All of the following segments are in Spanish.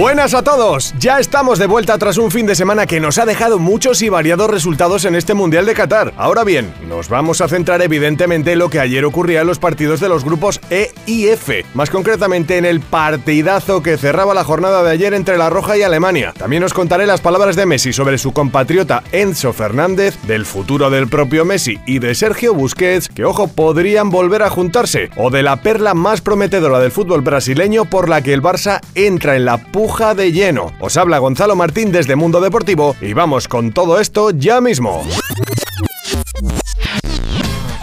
Buenas a todos, ya estamos de vuelta tras un fin de semana que nos ha dejado muchos y variados resultados en este Mundial de Qatar. Ahora bien, nos vamos a centrar evidentemente en lo que ayer ocurría en los partidos de los grupos E y F, más concretamente en el partidazo que cerraba la jornada de ayer entre La Roja y Alemania. También os contaré las palabras de Messi sobre su compatriota Enzo Fernández, del futuro del propio Messi y de Sergio Busquets, que ojo podrían volver a juntarse, o de la perla más prometedora del fútbol brasileño por la que el Barça entra en la de lleno. Os habla Gonzalo Martín desde Mundo Deportivo y vamos con todo esto ya mismo.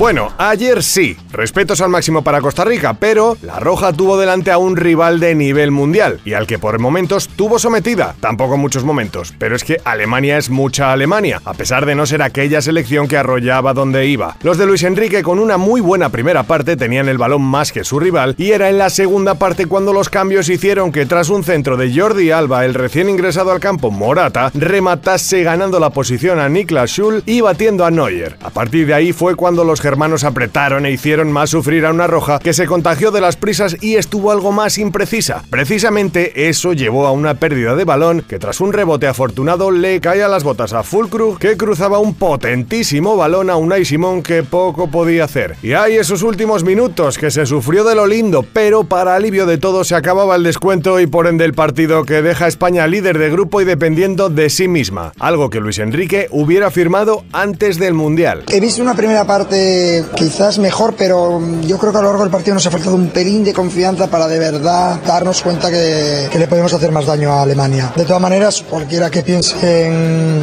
Bueno, ayer sí, respetos al máximo para Costa Rica, pero la Roja tuvo delante a un rival de nivel mundial y al que por momentos tuvo sometida. Tampoco muchos momentos, pero es que Alemania es mucha Alemania, a pesar de no ser aquella selección que arrollaba donde iba. Los de Luis Enrique con una muy buena primera parte tenían el balón más que su rival y era en la segunda parte cuando los cambios hicieron que tras un centro de Jordi Alba, el recién ingresado al campo Morata, rematase ganando la posición a Niklas Schul y batiendo a Neuer. A partir de ahí fue cuando los hermanos apretaron e hicieron más sufrir a una roja que se contagió de las prisas y estuvo algo más imprecisa. Precisamente eso llevó a una pérdida de balón que tras un rebote afortunado le cae a las botas a Fulcrug que cruzaba un potentísimo balón a Unai Simón que poco podía hacer. Y hay esos últimos minutos que se sufrió de lo lindo, pero para alivio de todo se acababa el descuento y por ende el partido que deja a España líder de grupo y dependiendo de sí misma, algo que Luis Enrique hubiera firmado antes del Mundial. He visto una primera parte quizás mejor, pero yo creo que a lo largo del partido nos ha faltado un pelín de confianza para de verdad darnos cuenta que, que le podemos hacer más daño a Alemania. De todas maneras, cualquiera que piense en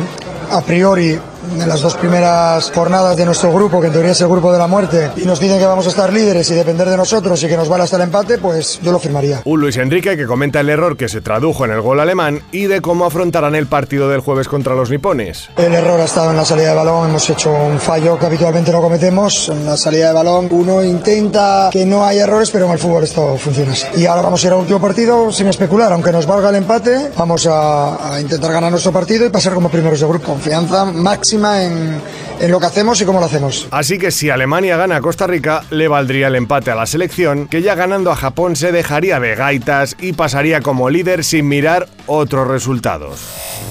a priori en las dos primeras jornadas de nuestro grupo, que en teoría es el grupo de la muerte, y nos dicen que vamos a estar líderes y depender de nosotros y que nos vale hasta el empate, pues yo lo firmaría. Un Luis Enrique que comenta el error que se tradujo en el gol alemán y de cómo afrontarán el partido del jueves contra los nipones. El error ha estado en la salida de balón, hemos hecho un fallo que habitualmente no cometemos en la salida de balón. Uno intenta que no haya errores, pero en el fútbol esto funciona así. Y ahora vamos a ir al último partido sin especular, aunque nos valga el empate, vamos a, a intentar ganar nuestro partido y pasar como primeros de grupo. Confianza máxima en, en lo que hacemos y cómo lo hacemos. Así que si Alemania gana a Costa Rica, le valdría el empate a la selección, que ya ganando a Japón se dejaría de gaitas y pasaría como líder sin mirar otros resultados.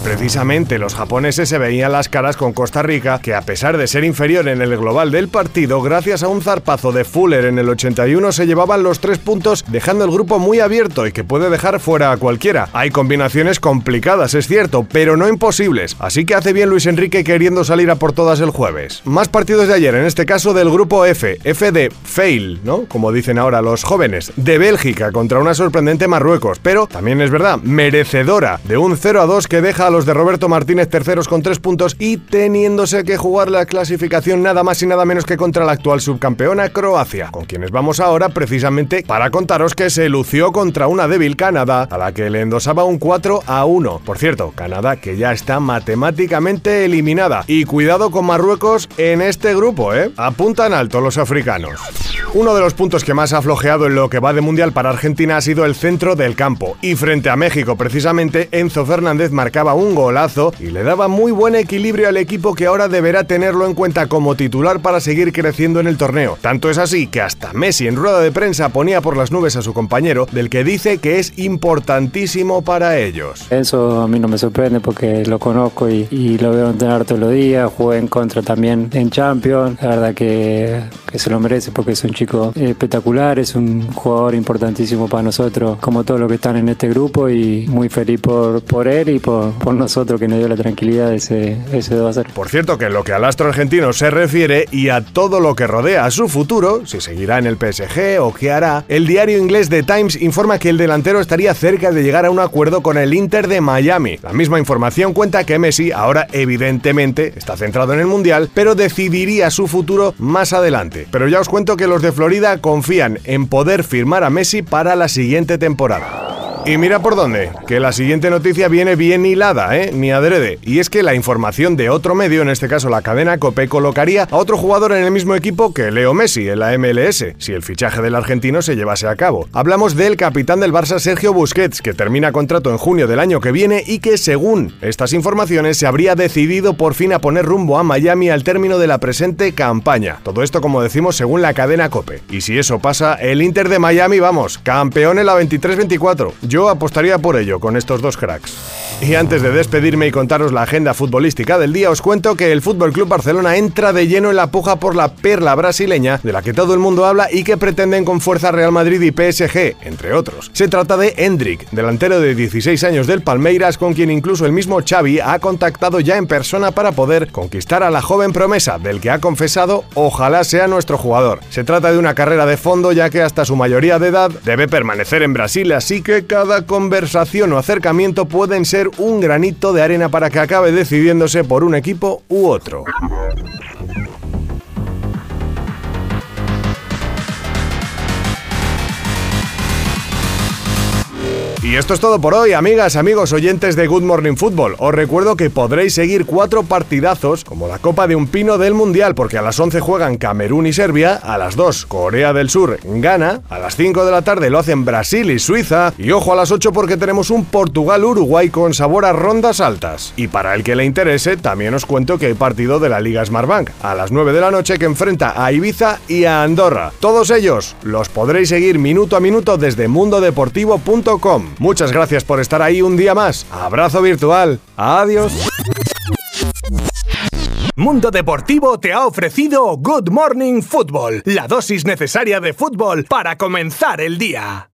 Precisamente los japoneses se veían las caras con Costa Rica, que a pesar de ser inferior en el global del partido, gracias a un zarpazo de Fuller en el 81 se llevaban los tres puntos, dejando el grupo muy abierto y que puede dejar fuera a cualquiera. Hay combinaciones complicadas, es cierto, pero no imposibles, así que hace bien Luis Enrique queriendo salir a por todas el jueves. Más partidos de ayer, en este caso del grupo F, F de fail, ¿no? Como dicen ahora los jóvenes, de Bélgica contra una sorprendente Marruecos, pero también es verdad, merecedora de un 0 a 2 que deja a los de Roberto Martínez terceros con 3 puntos y teniéndose que jugar la clasificación nada más y nada menos que contra la actual subcampeona Croacia, con quienes vamos ahora precisamente para contaros que se lució contra una débil Canadá a la que le endosaba un 4 a 1. Por cierto, Canadá que ya está matemáticamente eliminada y cuidado con Marruecos en este grupo, ¿eh? Apuntan alto los africanos. Uno de los puntos que más ha flojeado en lo que va de mundial para Argentina ha sido el centro del campo. Y frente a México, precisamente, Enzo Fernández marcaba un golazo y le daba muy buen equilibrio al equipo que ahora deberá tenerlo en cuenta como titular para seguir creciendo en el torneo. Tanto es así que hasta Messi en rueda de prensa ponía por las nubes a su compañero, del que dice que es importantísimo para ellos. Eso a mí no me sorprende porque lo conozco y, lo veo entrenar todos los días, jugué en contra también en Champions, la verdad que, que se lo merece porque es un chico espectacular, es un jugador importantísimo para nosotros, como todos los que están en este grupo y muy feliz por, por él y por, por nosotros que nos dio la tranquilidad de ese, ese 2 a 0. Por cierto, que en lo que al astro argentino se refiere y a todo lo que rodea a su futuro, si seguirá en el PSG o qué hará, el diario inglés The Times informa que el delantero estaría cerca de llegar a un acuerdo con el Inter de Miami. La misma información cuenta que Messi ahora evidentemente está centrado en el Mundial, pero decidiría su futuro más adelante. Pero ya os cuento que los de Florida confían en poder firmar a Messi para la siguiente temporada. Y mira por dónde, que la siguiente noticia viene bien hilada, ¿eh? Ni adrede. Y es que la información de otro medio, en este caso la cadena Cope, colocaría a otro jugador en el mismo equipo que Leo Messi en la MLS, si el fichaje del argentino se llevase a cabo. Hablamos del capitán del Barça Sergio Busquets, que termina contrato en junio del año que viene y que según estas informaciones se habría decidido por fin a poner rumbo a Miami al término de la presente campaña. Todo esto como decimos según la cadena Cope. Y si eso pasa, el Inter de Miami, vamos, campeón en la 23-24. Yo apostaría por ello con estos dos cracks. Y antes de despedirme y contaros la agenda futbolística del día, os cuento que el Fútbol Club Barcelona entra de lleno en la puja por la perla brasileña de la que todo el mundo habla y que pretenden con fuerza Real Madrid y PSG, entre otros. Se trata de Hendrik, delantero de 16 años del Palmeiras, con quien incluso el mismo Xavi ha contactado ya en persona para poder conquistar a la joven promesa, del que ha confesado ojalá sea nuestro jugador. Se trata de una carrera de fondo ya que hasta su mayoría de edad debe permanecer en Brasil, así que cada conversación o acercamiento pueden ser un granito de arena para que acabe decidiéndose por un equipo u otro. Y esto es todo por hoy, amigas, amigos, oyentes de Good Morning Football. Os recuerdo que podréis seguir cuatro partidazos, como la Copa de un Pino del Mundial, porque a las 11 juegan Camerún y Serbia, a las 2 Corea del Sur, Ghana, a las 5 de la tarde lo hacen Brasil y Suiza, y ojo a las 8 porque tenemos un Portugal-Uruguay con sabor a rondas altas. Y para el que le interese, también os cuento que hay partido de la Liga Smartbank, a las 9 de la noche que enfrenta a Ibiza y a Andorra. Todos ellos los podréis seguir minuto a minuto desde mundodeportivo.com. Muchas gracias por estar ahí un día más. Abrazo virtual. Adiós. Mundo Deportivo te ha ofrecido Good Morning Football, la dosis necesaria de fútbol para comenzar el día.